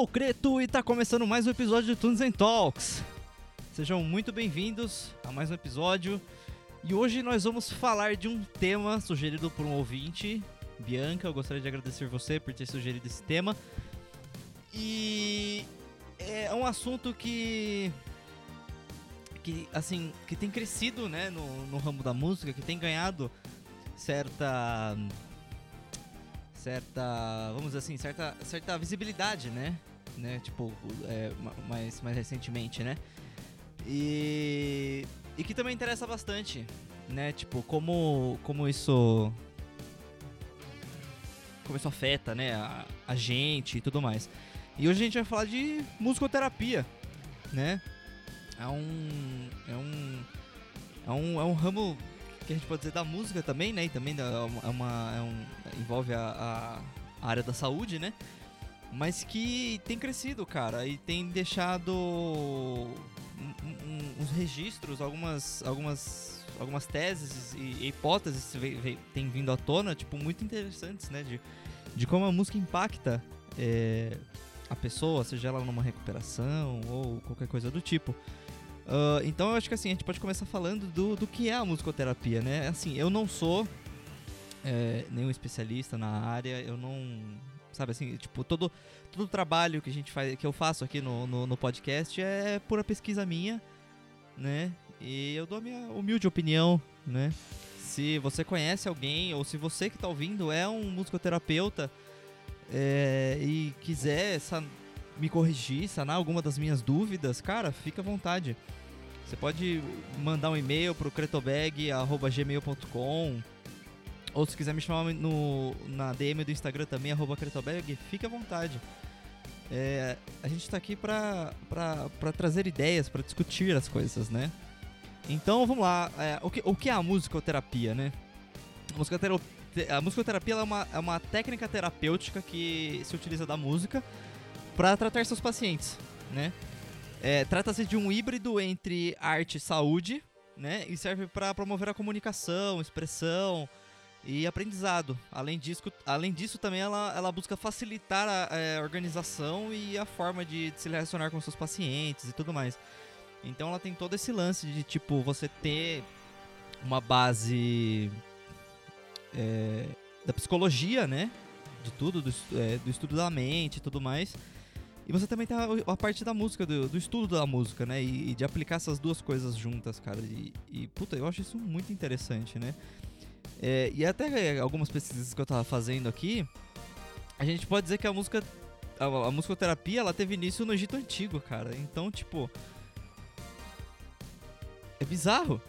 sou o Creto e tá começando mais um episódio de Tunes and Talks. Sejam muito bem-vindos a mais um episódio. E hoje nós vamos falar de um tema sugerido por um ouvinte, Bianca. Eu gostaria de agradecer você por ter sugerido esse tema. E é um assunto que que assim que tem crescido, né, no, no ramo da música, que tem ganhado certa certa, vamos dizer assim, certa, certa visibilidade, né? Né? Tipo, é, mais, mais recentemente, né? E, e que também interessa bastante, né? Tipo, como, como isso como isso afeta, né, a, a gente e tudo mais. E hoje a gente vai falar de musicoterapia, né? É um é um é um, é um ramo que a gente pode dizer da música também, né? E também é uma, é um, envolve a, a, área da saúde, né? Mas que tem crescido, cara, e tem deixado uns registros, algumas, algumas, algumas teses e, hipóteses têm vindo à tona, tipo, muito interessantes, né? De, de como a música impacta é, a pessoa, seja ela numa recuperação ou qualquer coisa do tipo. Uh, então eu acho que assim, a gente pode começar falando do, do que é a musicoterapia, né? Assim, eu não sou é, nenhum especialista na área, eu não. Sabe assim, tipo, todo, todo o trabalho que a gente faz, que eu faço aqui no, no, no podcast é pura pesquisa minha, né? E eu dou a minha humilde opinião, né? Se você conhece alguém, ou se você que está ouvindo é um musicoterapeuta é, e quiser me corrigir, sanar alguma das minhas dúvidas, cara, fica à vontade. Você pode mandar um e-mail pro cretobag.gmail.com ou se quiser me chamar no, na DM do Instagram também, arroba cretobag, fique à vontade. É, a gente está aqui para trazer ideias, para discutir as coisas, né? Então vamos lá, é, o, que, o que é a musicoterapia, né? A musicoterapia, a musicoterapia é, uma, é uma técnica terapêutica que se utiliza da música para tratar seus pacientes, né? É, Trata-se de um híbrido entre arte e saúde, né? E serve para promover a comunicação, expressão e aprendizado. Além disso, além disso também ela, ela busca facilitar a, a é, organização e a forma de, de, se relacionar com seus pacientes e tudo mais. Então ela tem todo esse lance de tipo você ter uma base é, da psicologia, né? De tudo, do, é, do estudo da mente e tudo mais e você também tem a, a parte da música, do, do, estudo da música, né? E, e, de aplicar essas duas coisas juntas, cara. E, e puta, eu acho isso muito interessante, né? É, e até algumas pesquisas que eu tava fazendo aqui, a gente pode dizer que a música. A, a musicoterapia ela teve início no Egito Antigo, cara. Então, tipo. É bizarro,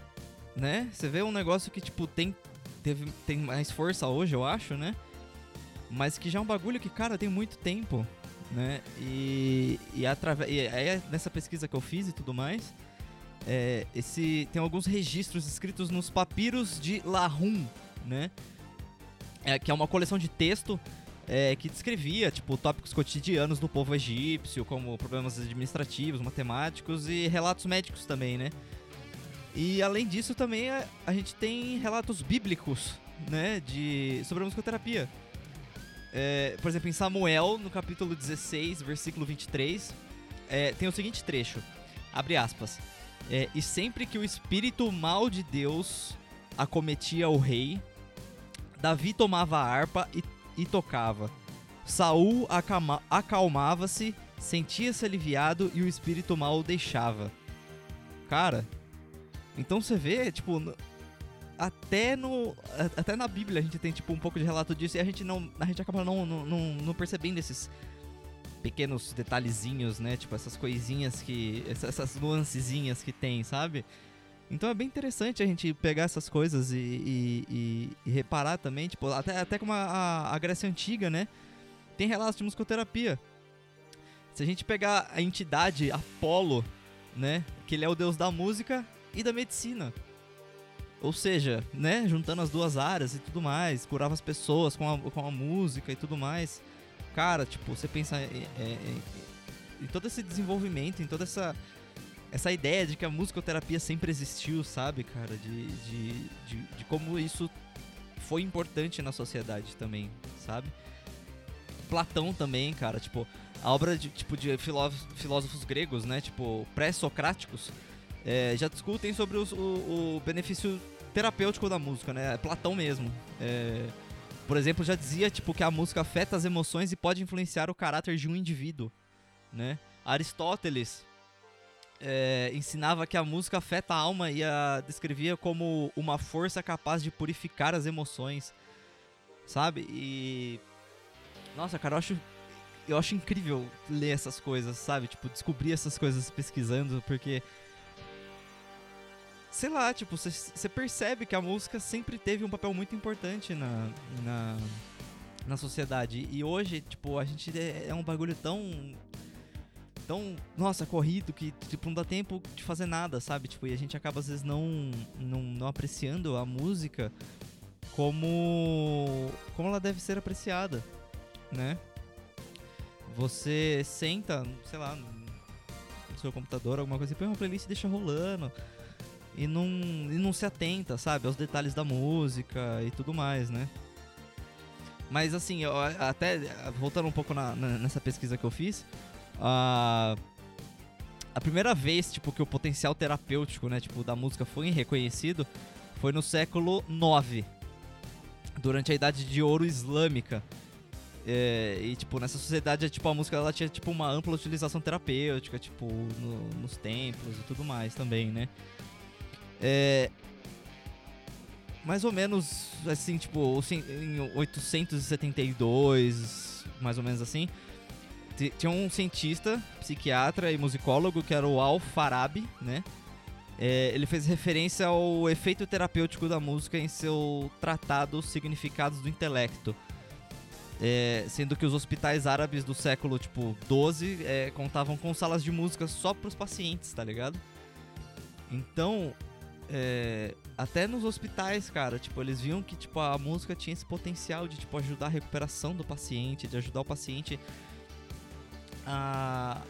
né? Você vê um negócio que, tipo, tem, teve, tem mais força hoje, eu acho, né? Mas que já é um bagulho que, cara, tem muito tempo né? E, e, através, e aí nessa pesquisa que eu fiz e tudo mais, é, esse tem alguns registros escritos nos papiros de Lahum, né? É, que é uma coleção de texto é, que descrevia tipo tópicos cotidianos do povo egípcio, como problemas administrativos, matemáticos e relatos médicos também, né? E além disso também a, a gente tem relatos bíblicos, né, de sobre a musicoterapia. É, por exemplo, em Samuel, no capítulo 16, versículo 23, é, tem o seguinte trecho: abre aspas. É, e sempre que o espírito mal de Deus acometia o rei, Davi tomava a harpa e, e tocava. Saul acalmava-se, sentia-se aliviado e o espírito mal o deixava. Cara, então você vê, tipo, até no até na Bíblia a gente tem tipo um pouco de relato disso e a gente não a gente acaba não, não, não, não percebendo esses pequenos detalhezinhos, né? Tipo essas coisinhas que essas nuancezinhas que tem, sabe? Então é bem interessante a gente pegar essas coisas e, e, e, e reparar também, tipo, até, até como a, a, Grécia Antiga, né? Tem relatos de musicoterapia. Se a gente pegar a entidade Apolo, né? Que ele é o deus da música e da medicina. Ou seja, né, juntando as duas áreas e tudo mais, curava as pessoas com a, com a música e tudo mais. Cara, tipo, você pensa em, em, em todo esse desenvolvimento, em toda essa essa ideia de que a musicoterapia sempre existiu, sabe, cara? De, de, de, de, como isso foi importante na sociedade também, sabe? Platão também, cara, tipo, a obra de, tipo, de filósofos gregos, né, tipo, pré-socráticos, é, já discutem sobre os, o, o, benefício terapêutico da música, né, Platão mesmo. É, por exemplo, já dizia, tipo, que a música afeta as emoções e pode influenciar o caráter de um indivíduo, né. Aristóteles é, ensinava que a música afeta a alma e a descrevia como uma força capaz de purificar as emoções, sabe? E nossa, cara, eu acho eu acho incrível ler essas coisas, sabe? Tipo, descobrir essas coisas pesquisando, porque sei lá, tipo, você percebe que a música sempre teve um papel muito importante na, na, na sociedade. E hoje, tipo, a gente é, é um bagulho tão tão, nossa, corrido que tipo não dá tempo de fazer nada, sabe? Tipo, e a gente acaba às vezes não não, não apreciando a música como como ela deve ser apreciada, né? Você senta, sei lá, no seu computador, alguma coisa, e põe uma playlist e deixa rolando e não, e não se atenta, sabe, aos detalhes da música e tudo mais, né? Mas assim, eu, até voltando um pouco na, na, nessa pesquisa que eu fiz, a a primeira vez, tipo, que o potencial terapêutico, né, tipo, da música foi reconhecido foi no século IX, durante a Idade de Ouro Islâmica. É, e, tipo, nessa sociedade, tipo, a música ela tinha, tipo, uma ampla utilização terapêutica, tipo, no, nos templos e tudo mais também, né? É, mais ou menos, assim, tipo, em 872, mais ou menos assim, tinha um cientista, psiquiatra e musicólogo que era o Al-Farabi, né? É, ele fez referência ao efeito terapêutico da música em seu tratado Significados do Intelecto. É, sendo que os hospitais árabes do século tipo 12 é, contavam com salas de música só para os pacientes, tá ligado? Então, é, até nos hospitais, cara, tipo, eles viam que tipo a música tinha esse potencial de tipo ajudar a recuperação do paciente, de ajudar o paciente a,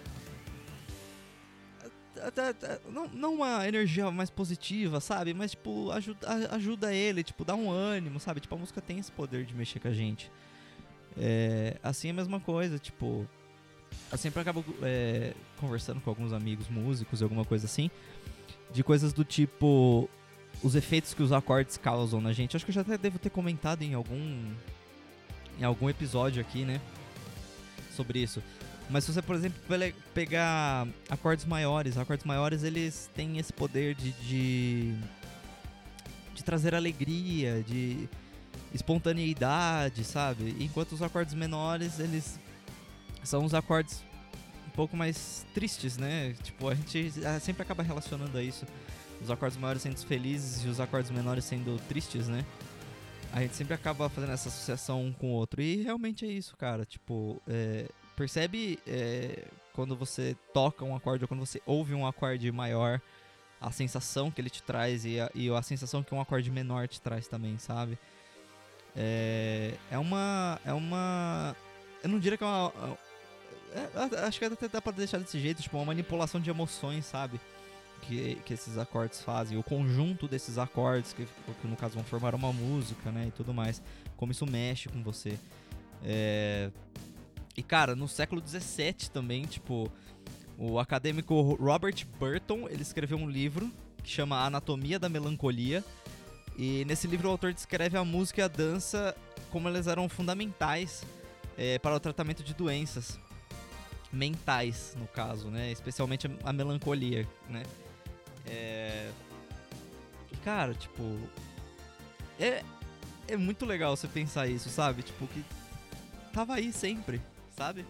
não, não uma energia mais positiva, sabe? Mas, tipo, ajuda, ajuda ele, tipo, dá um ânimo, sabe? Tipo, a música tem esse poder de mexer com a gente. É, assim é a mesma coisa, tipo... Eu sempre acabo é, conversando com alguns amigos músicos e alguma coisa assim, de coisas do tipo... Os efeitos que os acordes causam na gente. Acho que eu já até devo ter comentado em algum... Em algum episódio aqui, né? Sobre isso. Mas se você, por exemplo, pegar acordes maiores, acordes maiores eles têm esse poder de, de, de trazer alegria, de espontaneidade, sabe? Enquanto os acordes menores, eles são os acordes pouco mais tristes, né? Tipo, a gente sempre acaba relacionando a isso. Os acordes maiores sendo felizes e os acordes menores sendo tristes, né? A gente sempre acaba fazendo essa associação um com o outro. E realmente é isso, cara. Tipo, é, Percebe é, quando você toca um acorde ou quando você ouve um acorde maior, a sensação que ele te traz e a, e a sensação que um acorde menor te traz também, sabe? É, é uma. É uma. Eu não diria que é uma. É, acho que até dá pra deixar desse jeito, tipo, uma manipulação de emoções, sabe? Que, que esses acordes fazem, o conjunto desses acordes, que, que no caso vão formar uma música, né? E tudo mais. Como isso mexe com você. É, e, cara, no século XVII também, tipo, o acadêmico Robert Burton, ele escreveu um livro que chama Anatomia da Melancolia. E nesse livro o autor descreve a música e a dança como elas eram fundamentais é, para o tratamento de doenças mentais, no caso, né? Especialmente a melancolia, né? É... Cara, tipo... É, é muito legal você pensar isso, sabe? Tipo, que tava aí sempre, sabe?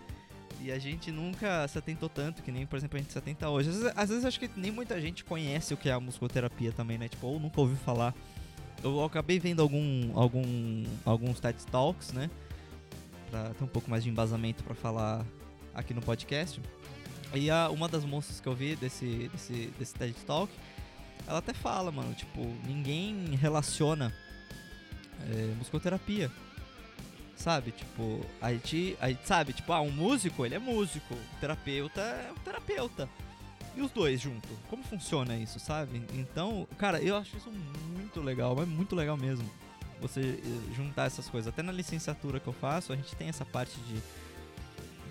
E a gente nunca se atentou tanto, que nem, por exemplo, a gente se atenta hoje. Às vezes, às vezes acho que nem muita gente conhece o que é a musicoterapia também, né? Tipo, ou nunca ouviu falar. Eu acabei vendo algum, algum, alguns TED Talks, né? Pra ter um pouco mais de embasamento para falar aqui no podcast. E a, uma das moças que eu vi desse, desse, desse TED Talk, ela até fala, mano, tipo, ninguém relaciona é, musicoterapia Sabe? Tipo, a gente, a gente sabe, tipo, ah, um músico, ele é músico, o terapeuta é um terapeuta. E os dois junto? Como funciona isso, sabe? Então, cara, eu acho isso muito legal, mas muito legal mesmo. Você eh, juntar essas coisas. Até na licenciatura que eu faço, a gente tem essa parte de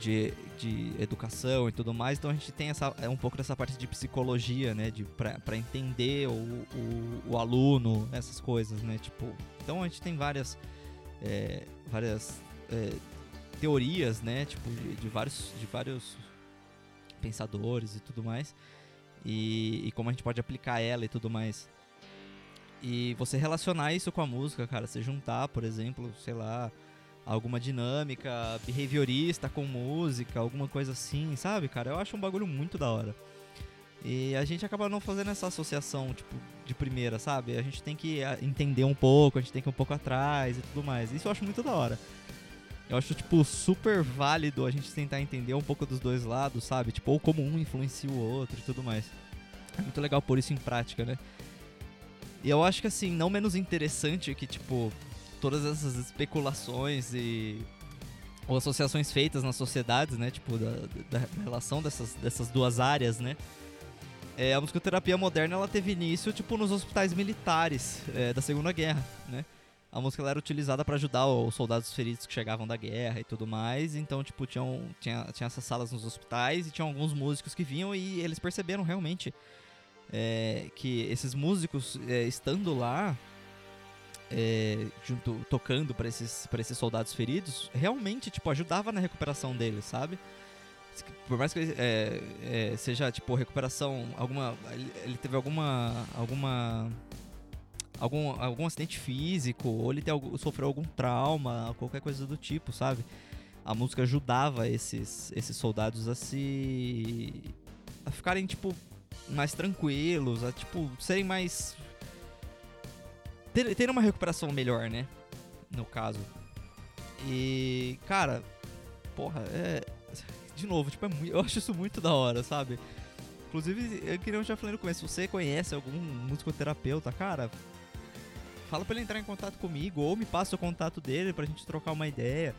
de, de educação e tudo mais, então a gente tem essa, é um pouco dessa parte de psicologia, né? De, para entender o, o, o, aluno, essas coisas, né? Tipo, então a gente tem várias, é, várias é, teorias, né? Tipo, de, de, vários, de vários pensadores e tudo mais. E, e como a gente pode aplicar ela e tudo mais. E você relacionar isso com a música, cara, você juntar, por exemplo, sei lá, alguma dinâmica behaviorista com música, alguma coisa assim, sabe, cara? Eu acho um bagulho muito da hora. E a gente acaba não fazendo essa associação, tipo, de primeira, sabe? A gente tem que ah, entender um pouco, a gente tem que ir um pouco atrás e tudo mais. Isso eu acho muito da hora. Eu acho, tipo, super válido a gente tentar entender um pouco dos dois lados, sabe? Tipo, ou como um influencia o outro e tudo mais. É muito legal pôr isso em prática, né? E eu acho que, assim, não menos interessante que, tipo, todas essas especulações e ou associações feitas nas sociedades, né? Tipo, da, da relação dessas, dessas duas áreas, né? É, a musicoterapia moderna ela teve início tipo nos hospitais militares é, da Segunda Guerra, né? A música era utilizada para ajudar os soldados feridos que chegavam da guerra e tudo mais. Então, tipo, tinham, tinha, tinha essas salas nos hospitais e tinha alguns músicos que vinham e eles perceberam realmente é, que esses músicos é, estando lá é, junto tocando para esses para esses soldados feridos realmente tipo ajudava na recuperação deles sabe? Por mais que é, é, seja tipo recuperação alguma ele teve alguma alguma algum algum acidente físico ou ele tem, sofreu algum trauma qualquer coisa do tipo sabe? A música ajudava esses esses soldados a se a ficarem tipo mais tranquilos a tipo serem mais ter, ter uma recuperação melhor, né? No caso. E, cara, porra, é. De novo, tipo, é muito, eu acho isso muito da hora, sabe? Inclusive, eu queria já falando com começo, se você conhece algum musicoterapeuta, cara, fala pra ele entrar em contato comigo, ou me passa o contato dele pra gente trocar uma ideia.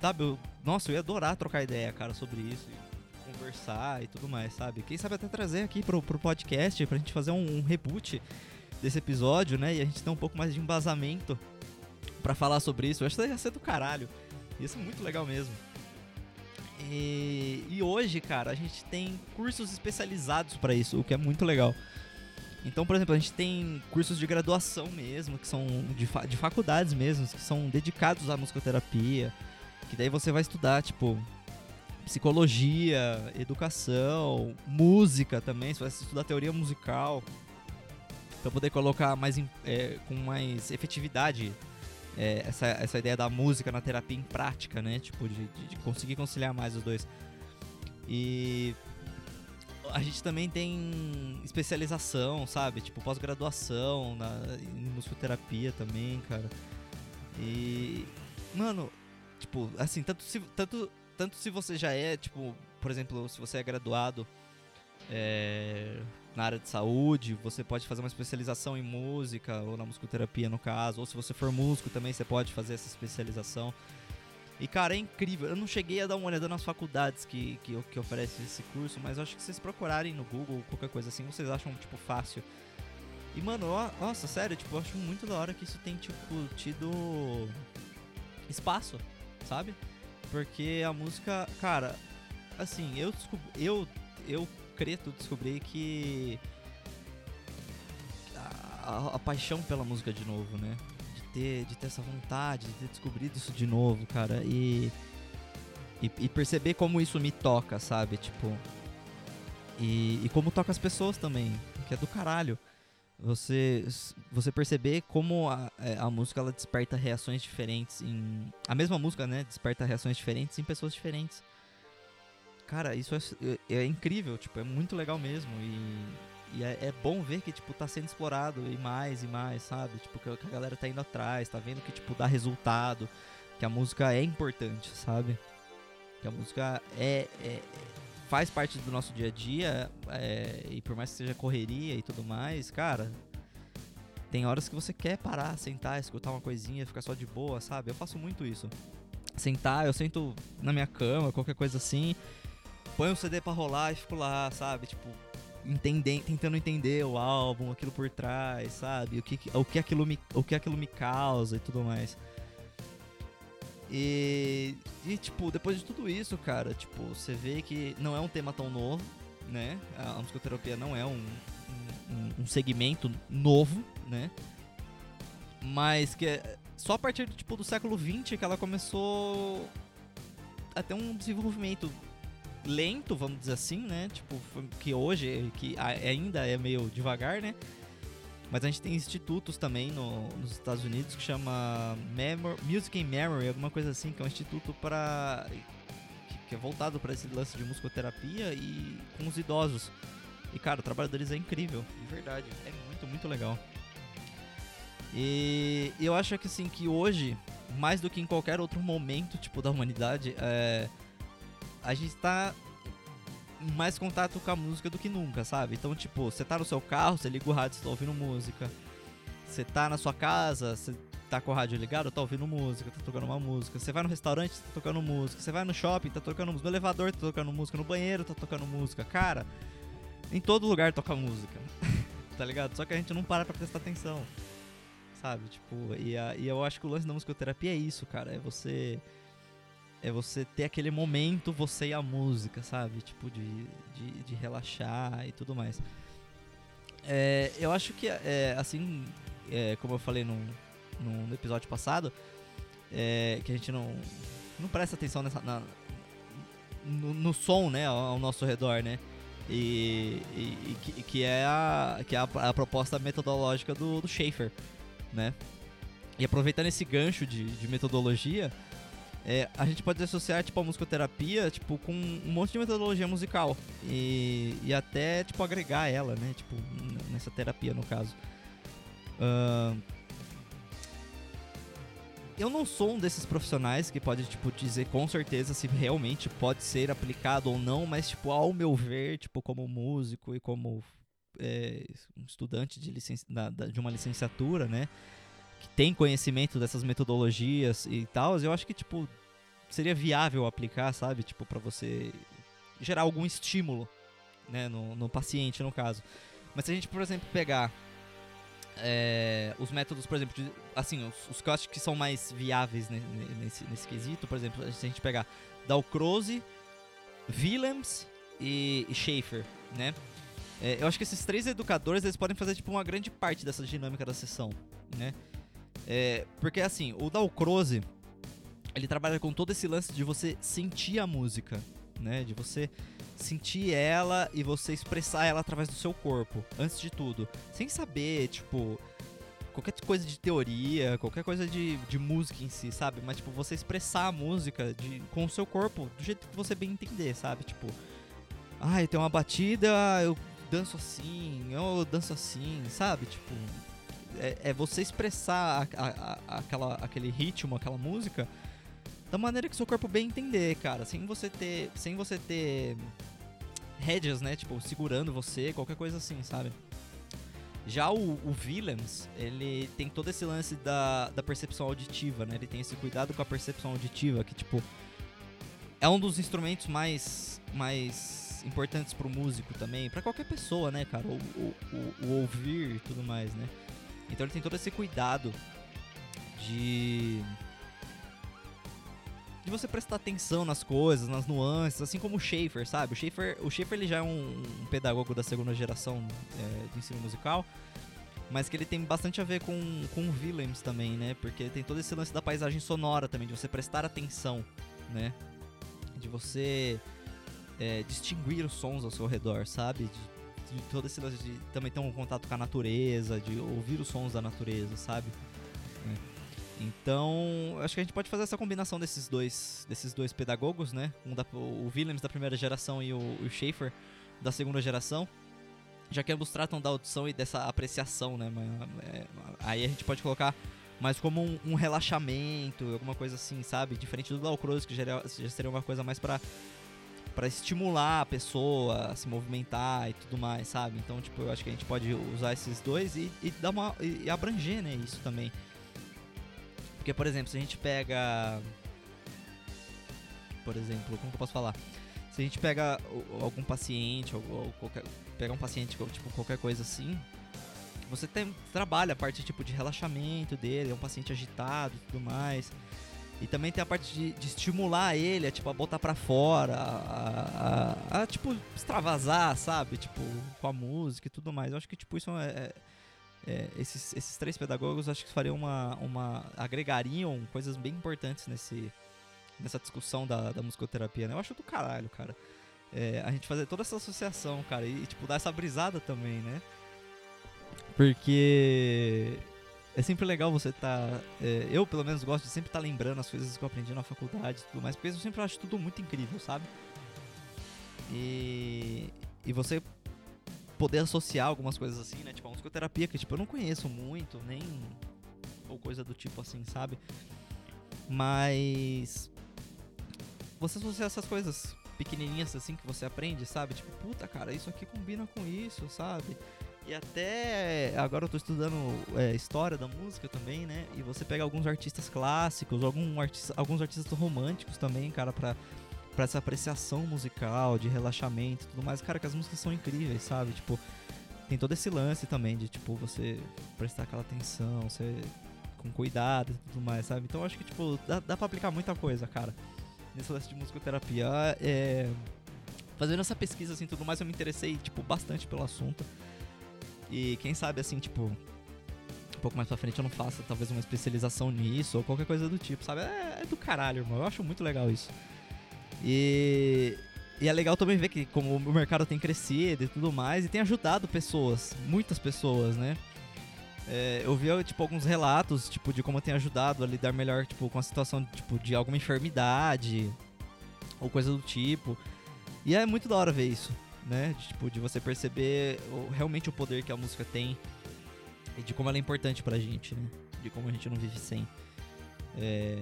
Sabe, eu, nossa, eu ia adorar trocar ideia, cara, sobre isso. Conversar e tudo mais, sabe? Quem sabe até trazer aqui pro, pro podcast pra gente fazer um, um reboot desse episódio, né? E a gente tem um pouco mais de embasamento para falar sobre isso. Eu acho que ia ser do caralho. Isso é muito legal mesmo. E, e hoje, cara, a gente tem cursos especializados para isso, o que é muito legal. Então, por exemplo, a gente tem cursos de graduação mesmo, que são de, fa de faculdades mesmo, que são dedicados à musicoterapia. Que daí você vai estudar, tipo, psicologia, educação, música também, você vai estudar teoria musical para poder colocar mais é, com mais efetividade é, essa, essa ideia da música na terapia em prática, né? Tipo, de, de conseguir conciliar mais os dois. E a gente também tem especialização, sabe? Tipo, pós-graduação em musicoterapia também, cara. E, mano, tipo, assim, tanto se, tanto, tanto se você já é, tipo, por exemplo, se você é graduado é, na área de saúde, você pode fazer uma especialização em música ou na musicoterapia no caso, ou se você for músico também você pode fazer essa especialização. E cara, é incrível. Eu não cheguei a dar uma olhada nas faculdades que, que, que oferecem esse curso, mas acho que vocês procurarem no Google qualquer coisa assim, vocês acham tipo fácil. E mano, ó, nossa, sério, tipo, eu acho muito da hora que isso tem tipo tido espaço, sabe? Porque a música, cara, assim, eu eu eu Creto descobri que a, a, paixão pela música de novo, né? De ter, de ter essa vontade, de ter descobrido isso de novo, cara. E, e, e perceber como isso me toca, sabe? Tipo. E, e como toca as pessoas também, que é do caralho. Você, você perceber como a, é, a música ela desperta reações diferentes em. A mesma música, né? Desperta reações diferentes em pessoas diferentes. Cara, isso é, é, é, incrível, tipo, é muito legal mesmo. E, e é, é, bom ver que, tipo, tá sendo explorado e mais e mais, sabe? Tipo, que, a galera tá indo atrás, tá vendo que, tipo, dá resultado, que a música é importante, sabe? Que a música é, é faz parte do nosso dia a dia, é, e por mais que seja correria e tudo mais, cara, tem horas que você quer parar, sentar, escutar uma coisinha, ficar só de boa, sabe? Eu faço muito isso. Sentar, eu sento na minha cama, qualquer coisa assim, põe um CD pra rolar e fico lá, sabe? Tipo, entendendo, tentando entender o álbum, aquilo por trás, sabe? O que, o que, aquilo, me, o que aquilo me causa e tudo mais. E, e, tipo, depois de tudo isso, cara, tipo, você vê que não é um tema tão novo, né? A, musicoterapia não é um, um, um segmento novo, né? Mas que é só a partir tipo, do século XX que ela começou a ter um desenvolvimento lento, vamos dizer assim, né? Tipo, que hoje, que ainda é meio devagar, né? Mas a gente tem institutos também no, nos Estados Unidos que chama Memor Music and Memory, alguma coisa assim, que é um instituto para que é voltado para esse lance de musicoterapia e com os idosos. E cara, o trabalho deles é incrível, de verdade, é muito, muito legal. E eu acho que assim que hoje, mais do que em qualquer outro momento, tipo da humanidade, é, a gente tá mais contato com a música do que nunca, sabe? Então, tipo, você tá no seu carro, você liga o rádio, você tá ouvindo música. Você tá na sua casa, você tá com o rádio ligado, tá ouvindo música, tá tocando uma música. Você vai no restaurante, tá tocando música. Você vai no shopping, tá tocando música. No elevador, tá tocando música. No banheiro, tá tocando música. Cara, em todo lugar toca música. tá ligado? Só que a gente não para pra prestar atenção. Sabe? Tipo, e, a, e eu acho que o lance da musicoterapia é isso, cara. É você é você ter aquele momento, você e a música, sabe? Tipo, de, de, de relaxar e tudo mais. É, eu acho que, é, assim, é, como eu falei no, no episódio passado, é, que a gente não, não presta atenção nessa, na, no, no, som, né, ao, nosso redor, né? E, e, e que, que, é, a, que é a, a proposta metodológica do, do Schaefer, né? E aproveitando esse gancho de, de metodologia, é, a gente pode associar tipo a musicoterapia tipo com um monte de metodologia musical. E, e até tipo agregar ela né? Tipo nessa terapia no caso. Uh, eu não sou um desses profissionais que pode tipo dizer com certeza se realmente pode ser aplicado ou não mas tipo ao meu ver tipo como músico e como é, um estudante de, licen da, da, de uma licenciatura né que tem conhecimento dessas metodologias e tal, eu acho que, tipo, seria viável aplicar, sabe? Tipo, para você gerar algum estímulo, né, no, no, paciente, no caso. Mas se a gente, por exemplo, pegar é, os métodos, por exemplo, de, assim, os, os, que eu acho que são mais viáveis nesse, nesse quesito, por exemplo, se a gente pegar Dalcroze, Willems e, e Schaefer, né? É, eu acho que esses três educadores, eles podem fazer, tipo, uma grande parte dessa dinâmica da sessão, né? É, porque assim, o Dalcroze, ele trabalha com todo esse lance de você sentir a música, né? De você sentir ela e você expressar ela através do seu corpo, antes de tudo. Sem saber, tipo, qualquer coisa de teoria, qualquer coisa de, de música em si, sabe? Mas, tipo, você expressar a música de, com o seu corpo do jeito que você bem entender, sabe? Tipo, ah, tenho uma batida, eu danço assim, eu danço assim, sabe? Tipo, é, é você expressar a, a, a, aquela, aquele ritmo, aquela música da maneira que seu corpo bem entender, cara, sem você ter, sem você ter rédeas, né, tipo, segurando você, qualquer coisa assim, sabe? Já o, o Willems, ele tem todo esse lance da, da percepção auditiva, né? Ele tem esse cuidado com a percepção auditiva, que, tipo, é um dos instrumentos mais, mais importantes pro músico também, para qualquer pessoa, né, cara? O, o, o, o ouvir e tudo mais, né? Então ele tem todo esse cuidado de de você prestar atenção nas coisas, nas nuances, assim como o Schaefer, sabe? O Schaefer, o Schaefer ele já é um, um pedagogo da segunda geração é, de ensino musical, mas que ele tem bastante a ver com, com o Willems também, né? Porque tem todo esse lance da paisagem sonora também, de você prestar atenção, né? De você é, distinguir os sons ao seu redor, sabe? De, de todo esse lance de também ter um contato com a natureza, de ouvir os sons da natureza, sabe? É. Então, acho que a gente pode fazer essa combinação desses dois, desses dois pedagogos, né? Um da, o Willems da primeira geração e o, o Schaefer da segunda geração. Já que ambos tratam da audição e dessa apreciação, né? É, aí a gente pode colocar mais como um, um, relaxamento, alguma coisa assim, sabe? Diferente do Glaucrose, que já, já seria uma coisa mais para para estimular a pessoa a se movimentar e tudo mais, sabe? Então, tipo, eu acho que a gente pode usar esses dois e, e dar uma e abranger, né, isso também. Porque, por exemplo, se a gente pega por exemplo, como que eu posso falar? Se a gente pega algum paciente ou, ou qualquer pega um paciente tipo qualquer coisa assim, você tem, trabalha a parte tipo de relaxamento dele, é um paciente agitado e tudo mais. E também tem a parte de, de estimular ele, a, tipo, a botar pra fora, a, a, a, tipo, extravasar, sabe? Tipo, com a música e tudo mais. Eu acho que, tipo, isso é, é, é esses, esses três pedagogos acho que fariam uma, uma. agregariam coisas bem importantes nesse, nessa discussão da, da musicoterapia, né? Eu acho do caralho, cara. É, a gente fazer toda essa associação, cara, e, tipo, dar essa brisada também, né? Porque é sempre legal você tá. É, eu, pelo menos, gosto de sempre estar tá lembrando as coisas que eu aprendi na faculdade e tudo mais, porque eu sempre acho tudo muito incrível, sabe? E. E você poder associar algumas coisas assim, né? Tipo, a musicoterapia, que tipo, eu não conheço muito, nem. Ou coisa do tipo assim, sabe? Mas. Você associar essas coisas pequenininhas assim que você aprende, sabe? Tipo, puta, cara, isso aqui combina com isso, sabe? E até agora eu tô estudando é, história da música também, né? E você pega alguns artistas clássicos, algum artista, alguns artistas românticos também, cara, pra, pra essa apreciação musical, de relaxamento e tudo mais. Cara, que as músicas são incríveis, sabe? Tipo, tem todo esse lance também de, tipo, você prestar aquela atenção, você com cuidado e tudo mais, sabe? Então acho que, tipo, dá, dá pra aplicar muita coisa, cara, nesse lance de musicoterapia. É, fazendo essa pesquisa, assim, tudo mais, eu me interessei, tipo, bastante pelo assunto. E quem sabe, assim, tipo, um pouco mais pra frente eu não faça talvez uma especialização nisso ou qualquer coisa do tipo, sabe? É, é do caralho, irmão. Eu acho muito legal isso. E, e é legal também ver que como o mercado tem crescido e tudo mais, e tem ajudado pessoas, muitas pessoas, né? É, eu vi, tipo, alguns relatos, tipo, de como tem ajudado a lidar melhor, tipo, com a situação, tipo, de alguma enfermidade ou coisa do tipo. E é muito da hora ver isso né? De, tipo, de você perceber o, realmente o poder que a música tem e de como ela é importante pra gente, né? De como a gente não vive sem. É...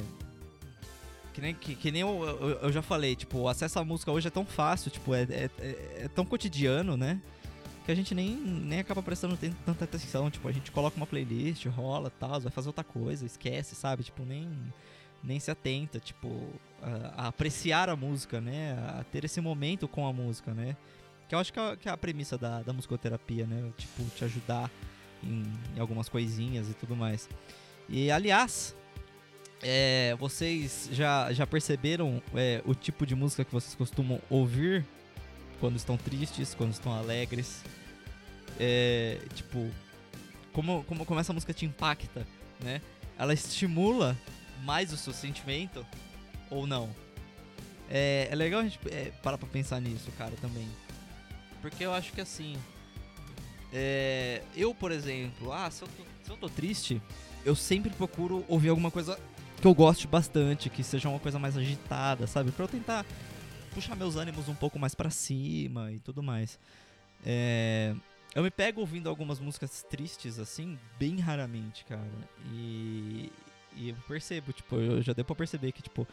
Que nem, que, que nem eu, eu, eu, já falei, tipo, o acesso à música hoje é tão fácil, tipo, é, é, é, é tão cotidiano, né? Que a gente nem, nem acaba prestando tanta atenção. Tipo, a gente coloca uma playlist, rola tal, vai fazer outra coisa, esquece, sabe? Tipo, nem, nem se atenta, tipo, a, a apreciar a música, né? A ter esse momento com a música, né? Que eu acho que é, que é a premissa da, da musicoterapia, né? Tipo, te ajudar em, em algumas coisinhas e tudo mais. E, aliás, é, vocês já, já perceberam é, o tipo de música que vocês costumam ouvir quando estão tristes, quando estão alegres? É, tipo, como, como, como essa música te impacta, né? Ela estimula mais o seu sentimento ou não? É, é legal a gente é, parar pra pensar nisso, cara, também. Porque eu acho que assim. É, eu, por exemplo, ah, se eu, tô, se eu tô triste, eu sempre procuro ouvir alguma coisa que eu goste bastante, que seja uma coisa mais agitada, sabe? Pra eu tentar puxar meus ânimos um pouco mais para cima e tudo mais. É, eu me pego ouvindo algumas músicas tristes, assim, bem raramente, cara. E, e eu percebo, tipo, eu já deu pra perceber que, tipo,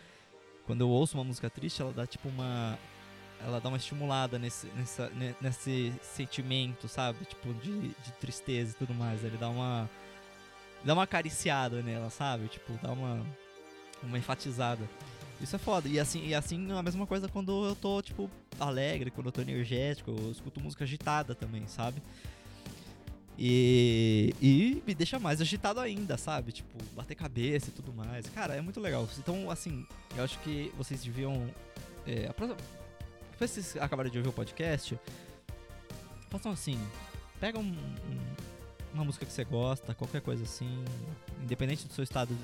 quando eu ouço uma música triste, ela dá, tipo, uma ela dá uma estimulada nesse, nessa, nesse sentimento, sabe? Tipo, de, de tristeza e tudo mais. Ele dá uma. Dá uma acariciada nela, sabe? Tipo, dá uma. Uma enfatizada. Isso é foda. E assim, e assim a mesma coisa quando eu tô, tipo, alegre, quando eu tô energético, eu escuto música agitada também, sabe? E, e me deixa mais agitado ainda, sabe? Tipo, bater cabeça e tudo mais. Cara, é muito legal. Então, assim, eu acho que vocês deviam. É, depois que vocês acabaram de ouvir o podcast, façam assim: pega um, um, uma música que você gosta, qualquer coisa assim, independente do seu estado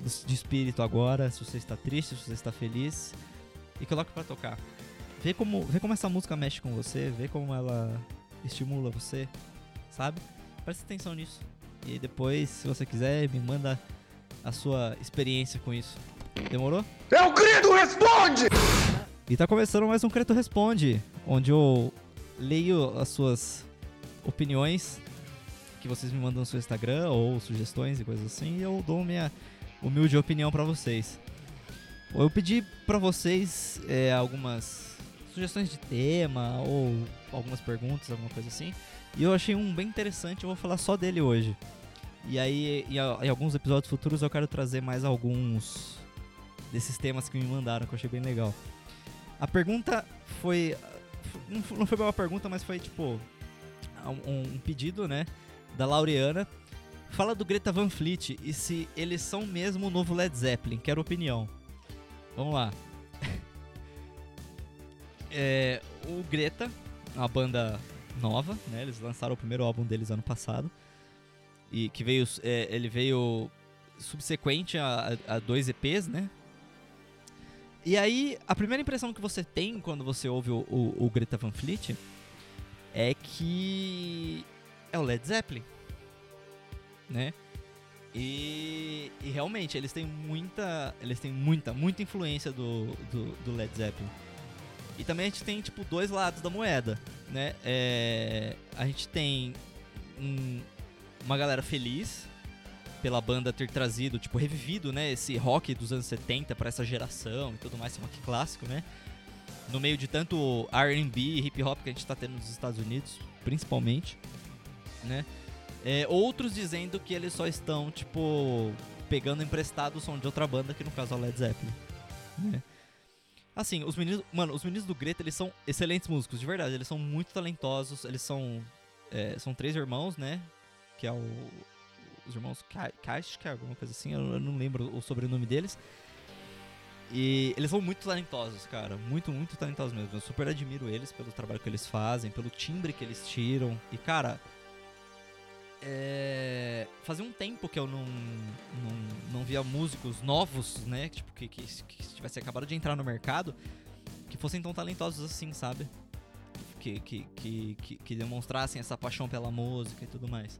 de, espírito agora, se você está triste, se você está feliz, e coloque para tocar. Vê como, vê como essa música mexe com você, vê como ela estimula você, sabe? Preste atenção nisso. E depois, se você quiser, me manda a sua experiência com isso. Demorou? É o grito responde! E tá começando mais um Creto Responde, onde eu leio as suas opiniões que vocês me mandam no seu Instagram ou sugestões e coisas assim, e eu dou minha humilde opinião para vocês. Eu pedi para vocês é, algumas sugestões de tema ou algumas perguntas, alguma coisa assim, e eu achei um bem interessante, eu vou falar só dele hoje. E aí, em, em alguns episódios futuros, eu quero trazer mais alguns desses temas que me mandaram, que eu achei bem legal. A pergunta foi. Não foi uma pergunta, mas foi tipo. Um, um pedido, né? Da Laureana. Fala do Greta Van Fleet e se eles são mesmo o novo Led Zeppelin. Quero opinião. Vamos lá. é, o Greta, uma banda nova, né? Eles lançaram o primeiro álbum deles ano passado. E que veio. É, ele veio subsequente a, a, dois EPs, né? E aí, a primeira impressão que você tem quando você ouve o, o, o Greta Van Fleet é que é o Led Zeppelin, né? E, e, realmente eles têm muita, eles têm muita, muita influência do, do, do, Led Zeppelin. E também a gente tem tipo dois lados da moeda, né? É, a gente tem um, uma galera feliz pela banda ter trazido, tipo, revivido, né, esse rock dos anos 70 para essa geração e tudo mais, esse rock clássico, né? No meio de tanto R&B e hip hop que a gente tá tendo nos Estados Unidos, principalmente, né? É, outros dizendo que eles só estão, tipo, pegando emprestado o som de outra banda, que no caso é o Led Zeppelin, né? Assim, os meninos, mano, os meninos do Greta, eles são excelentes músicos, de verdade, eles são muito talentosos, eles são é, são três irmãos, né? Que é o os irmãos Kashka, alguma coisa assim, eu não lembro o sobrenome deles. E eles são muito talentosos, cara. Muito, muito talentosos mesmo. Eu super admiro eles pelo trabalho que eles fazem, pelo timbre que eles tiram. E, cara, é... fazia um tempo que eu não, não, não via músicos novos, né? Tipo, que, que, que tivessem acabado de entrar no mercado, que fossem tão talentosos assim, sabe? Que, que, que, que, que demonstrassem essa paixão pela música e tudo mais.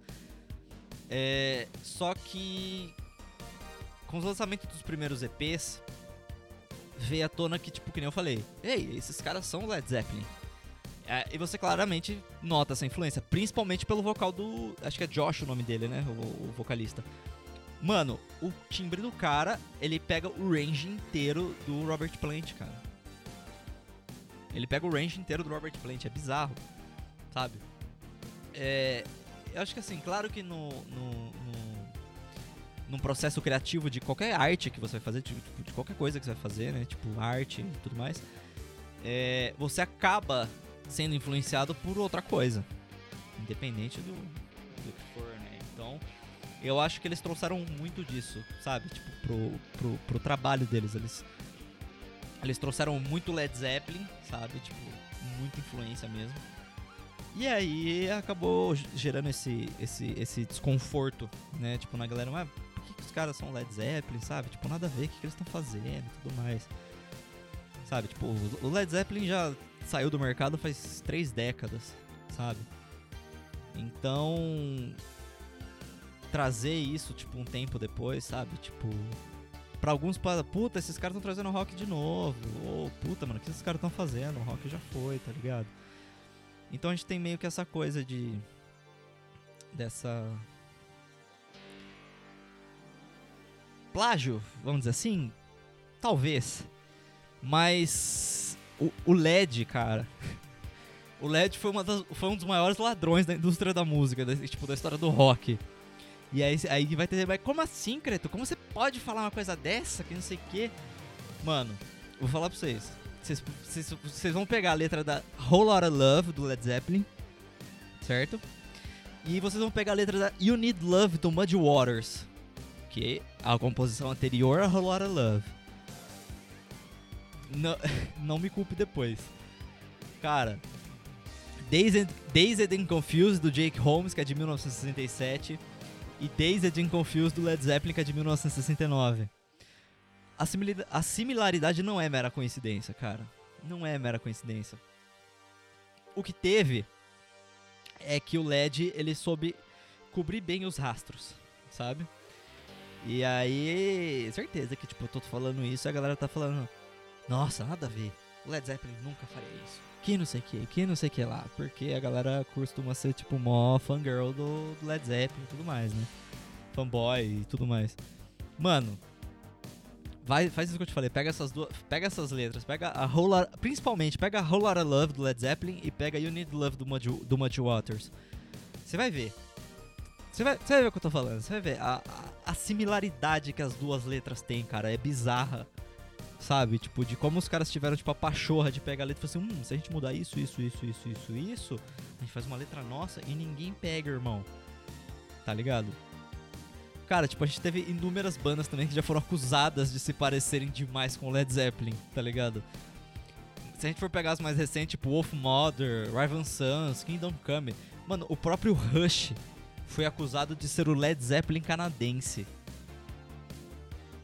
É, só que com os lançamentos dos primeiros EPs, veio à tona que, tipo, que nem eu falei, ei, esses caras são Led Zeppelin. É, e você claramente nota essa influência, principalmente pelo vocal do. Acho que é Josh o nome dele, né? O, o vocalista. Mano, o timbre do cara, ele pega o range inteiro do Robert Plant, cara. Ele pega o range inteiro do Robert Plant, é bizarro, sabe? É, eu acho que assim, claro que no, no, no, num processo criativo de qualquer arte que você vai fazer, de, de qualquer coisa que você vai fazer, né? Tipo, arte e tudo mais, é, você acaba sendo influenciado por outra coisa. Independente do, do que for, né? Então, eu acho que eles trouxeram muito disso, sabe? Tipo, pro, pro, pro trabalho deles. Eles, eles trouxeram muito Led Zeppelin, sabe? Tipo, muita influência mesmo. E aí acabou gerando esse, esse, esse desconforto, né? Tipo, na galera, mas por que, que os caras são Led Zeppelin, sabe? Tipo, nada a ver, o que, que eles estão fazendo e tudo mais. Sabe, tipo, o Led Zeppelin já saiu do mercado faz três décadas, sabe? Então, trazer isso, tipo, um tempo depois, sabe? Tipo, pra alguns, puta, esses caras estão trazendo rock de novo. Ou, puta, mano, o que esses caras estão fazendo? O rock já foi, tá ligado? Então a gente tem meio que essa coisa de. dessa. plágio, vamos dizer assim? Talvez. Mas. O, o LED, cara. O LED foi, das, foi um dos maiores ladrões da indústria da música, da, tipo, da história do rock. E aí, aí vai ter. Mas como assim, Creto? Como você pode falar uma coisa dessa? Que não sei o quê? Mano, vou falar pra vocês. Vocês vão pegar a letra da Whole Lotta Love do Led Zeppelin, certo? E vocês vão pegar a letra da You Need Love do Muddy Waters, que é a composição anterior a Whole Lotta Love. Não, não me culpe depois. Cara, Dazed, and Confused do Jake Holmes, que é de 1967, e Dazed and Confused do Led Zeppelin, que é de 1969 a, a similaridade não é mera coincidência, cara. Não é mera coincidência. O que teve é que o LED ele soube cobrir bem os rastros, sabe? E aí, certeza que tipo, eu tô falando isso e a galera tá falando, nossa, nada a ver. O Led Zeppelin nunca faria isso. Que não sei que, que não sei que lá. Porque a galera costuma ser tipo mó fangirl do, do Led Zeppelin e tudo mais, né? Fanboy e tudo mais. Mano, Vai, faz isso que eu te falei, pega essas duas, pega essas letras, pega a Whole principalmente, pega a Whole Love do Led Zeppelin e pega You Need Love do Muddy, do Muddy Waters. Você vai ver. Você vai, você vai ver o que eu tô falando, você vai ver a, a, a similaridade que as duas letras têm, cara, é bizarra. Sabe? Tipo, de como os caras tiveram, tipo, a pachorra de pegar a letra e falar assim, hum, se a gente mudar isso, isso, isso, isso, isso, isso, a gente faz uma letra nossa e ninguém pega, irmão. Tá ligado? Cara, tipo, a gente teve inúmeras bandas também que já foram acusadas de se parecerem demais com Led Zeppelin, tá ligado? Se a gente for pegar as mais recentes, tipo Wolf Mother, Rival Sons, Kingdom Come, mano, o próprio Rush foi acusado de ser o Led Zeppelin canadense.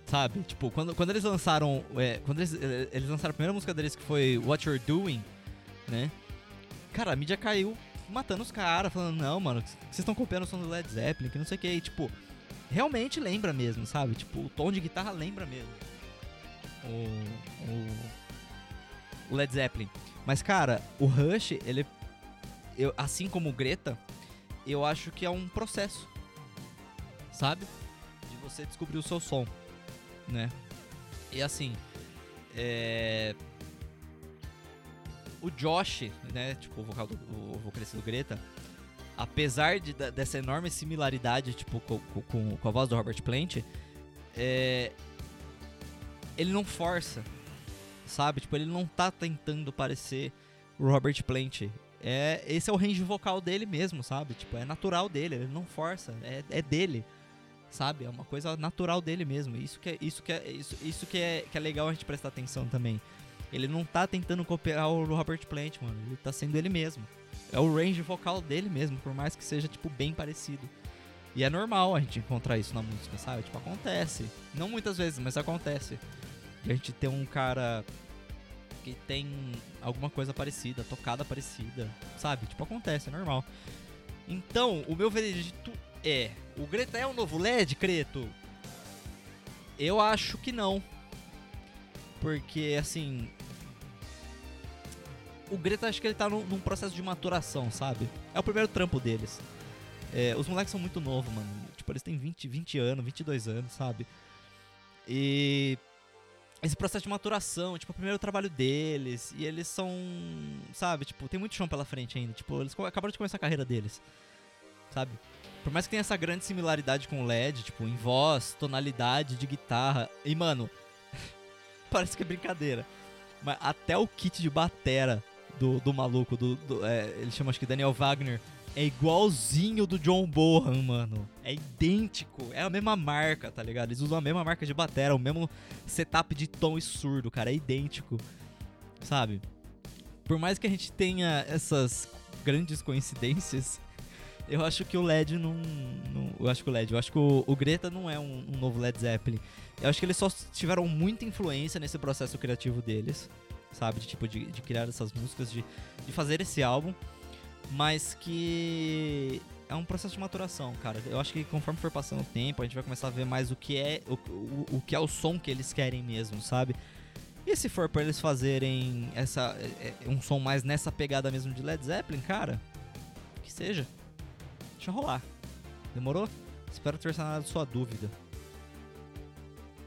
Sabe? Tipo, quando, quando eles lançaram. É, quando eles, é, eles lançaram a primeira música deles que foi What You're Doing, né? Cara, a mídia caiu matando os caras, falando, não, mano, vocês estão copiando o som do Led Zeppelin, que não sei o que. Tipo, realmente lembra mesmo, sabe? Tipo, o tom de guitarra lembra mesmo. O, o, Led Zeppelin. Mas, cara, o Rush, ele. Eu, assim como o Greta, eu acho que é um processo. Sabe? De você descobrir o seu som. Né? E assim. É. O Josh, né? Tipo, o vocal do, o vocalista do Greta apesar de, dessa enorme similaridade tipo, com, com, com, a voz do Robert Plant, é, ele não força, sabe? Tipo, ele não tá tentando parecer o Robert Plant. É, esse é o range vocal dele mesmo, sabe? Tipo, é natural dele, ele não força, é, é dele, sabe? É uma coisa natural dele mesmo. Isso que é, isso que é, isso, isso que é, que é legal a gente prestar atenção também. Ele não tá tentando copiar o Robert Plant, mano. Ele tá sendo ele mesmo. É o range vocal dele mesmo, por mais que seja, tipo, bem parecido. E é normal a gente encontrar isso na música, sabe? Tipo, acontece. Não muitas vezes, mas acontece. A gente ter um cara que tem alguma coisa parecida, tocada parecida, sabe? Tipo, acontece, é normal. Então, o meu veredito é: o Greta é o novo LED, Creto? Eu acho que não. Porque, assim, o Greta acho que ele tá num, num, processo de maturação, sabe? É o primeiro trampo deles. É, os moleques são muito novos, mano. Tipo, eles têm 20, 20 anos, 22 anos, sabe? E esse processo de maturação, tipo, é o primeiro trabalho deles, e eles são, sabe, tipo, tem muito chão pela frente ainda, tipo, eles acabaram de começar a carreira deles, sabe? Por mais que tenha essa grande similaridade com o LED, tipo, em voz, tonalidade de guitarra, e mano, parece que é brincadeira, mas até o kit de batera do, do maluco, do, do é, ele chama acho que Daniel Wagner, é igualzinho do John Bohan, mano. É idêntico, é a mesma marca, tá ligado? Eles usam a mesma marca de bateria, o mesmo setup de tom e surdo, cara, é idêntico. Sabe? Por mais que a gente tenha essas grandes coincidências, eu acho que o LED não, não, eu acho que o LED, eu acho que o, o Greta não é um, um, novo Led Zeppelin. Eu acho que eles só tiveram muita influência nesse processo criativo deles sabe? De, tipo, de, de criar essas músicas, de, de fazer esse álbum, mas que é um processo de maturação, cara. Eu acho que conforme for passando o tempo, a gente vai começar a ver mais o que é o, o, o que é o som que eles querem mesmo, sabe? E se for para eles fazerem essa é, é, um som mais nessa pegada mesmo de Led Zeppelin, cara, que seja. Deixa rolar. Demorou? Espero ter sanado sua dúvida.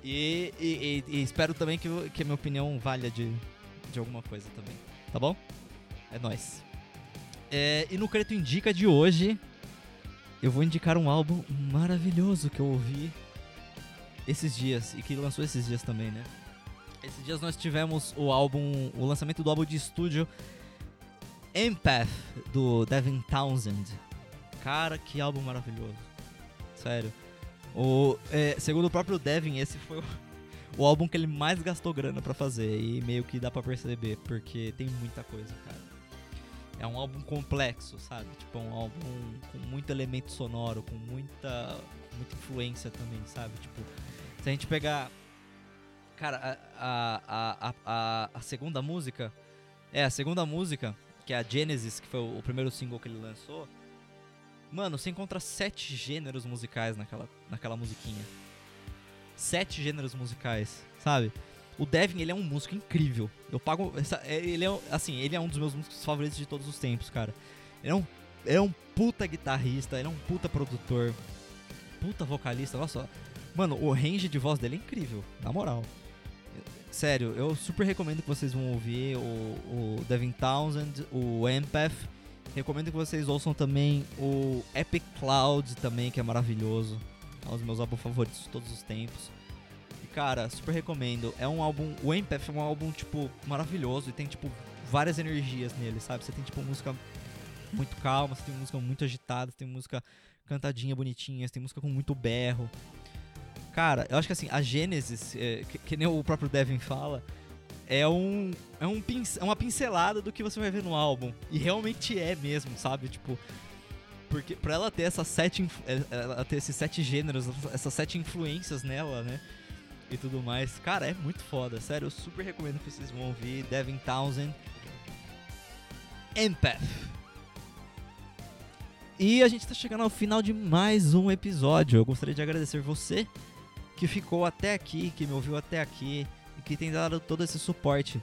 E, e, e, e espero também que, que a minha opinião valha de, de alguma coisa também. Tá bom? É nóis. É, e no Creto Indica de hoje, eu vou indicar um álbum maravilhoso que eu ouvi esses dias e que lançou esses dias também, né? Esses dias nós tivemos o álbum, o lançamento do álbum de estúdio Empath do Devin Townsend. Cara, que álbum maravilhoso. Sério. O, é, segundo o próprio Devin, esse foi o, o álbum que ele mais gastou grana para fazer. E meio que dá para perceber, porque tem muita coisa, cara. É um álbum complexo, sabe? Tipo, é um álbum com muito elemento sonoro, com muita, muita influência também, sabe? Tipo, se a gente pegar. Cara, a, a, a, a, segunda música. É, a segunda música, que é a Genesis, que foi o, o primeiro single que ele lançou. Mano, você encontra sete gêneros musicais naquela, naquela musiquinha sete gêneros musicais, sabe? O Devin, ele é um músico incrível. Eu pago. Essa, é, ele é, assim, ele é um dos meus músicos favoritos de todos os tempos, cara. Ele é um, ele é um puta guitarrista, ele é um puta produtor, puta vocalista. Nossa, mano, o range de voz dele é incrível, na moral. Sério, eu super recomendo que vocês vão ouvir o, o Devin Townsend, o Empath. Recomendo que vocês ouçam também o Epic Cloud também, que é maravilhoso. É um dos meus álbuns favoritos de todos os tempos. E cara, super recomendo. É um álbum. O Empath é um álbum, tipo, maravilhoso e tem, tipo, várias energias nele, sabe? Você tem, tipo, música muito calmas, tem música muito agitada, tem música cantadinha, bonitinha, tem música com muito berro. Cara, eu acho que assim, a Gênesis, é, que, que, nem o próprio Devin fala, é um é um é uma pincelada do que você vai ver no álbum. E realmente é mesmo, sabe? Tipo, porque pra ela ter essas sete é, ela ter esses sete gêneros, essas sete influências nela, né? E tudo mais. Cara, é muito foda, sério, eu super recomendo que vocês vão ouvir Devin Townsend. Empath. E a gente está chegando ao final de mais um episódio. Eu gostaria de agradecer você que ficou até aqui, que me ouviu até aqui e que tem dado todo esse suporte.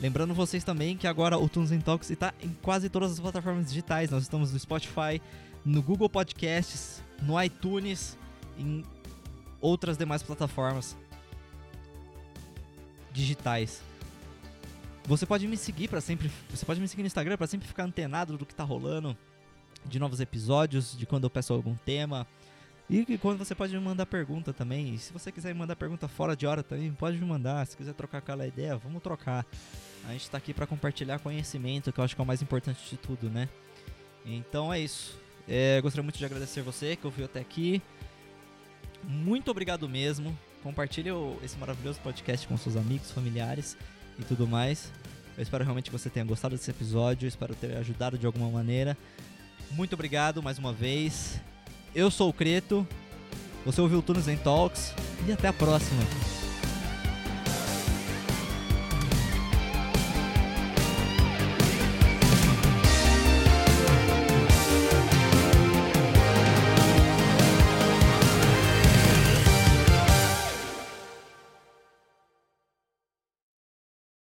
Lembrando vocês também que agora o Tunes Talks está em quase todas as plataformas digitais. Nós estamos no Spotify, no Google Podcasts, no iTunes, em outras demais plataformas digitais. Você pode me seguir para sempre, você pode me seguir no Instagram para sempre ficar antenado do que tá rolando, de novos episódios, de quando eu peço algum tema. E quando você pode me mandar pergunta também. Se você quiser me mandar pergunta fora de hora também, pode me mandar. Se quiser trocar aquela ideia, vamos trocar. A gente tá aqui para compartilhar conhecimento, que eu acho que é o mais importante de tudo, né? Então é isso. É, gostaria muito de agradecer você que ouviu até aqui. Muito obrigado mesmo. Compartilhe esse maravilhoso podcast com seus amigos, familiares e tudo mais. Eu espero realmente que você tenha gostado desse episódio, espero ter ajudado de alguma maneira. Muito obrigado mais uma vez. Eu sou o Creto, você ouviu o Tunes em Talks e até a próxima.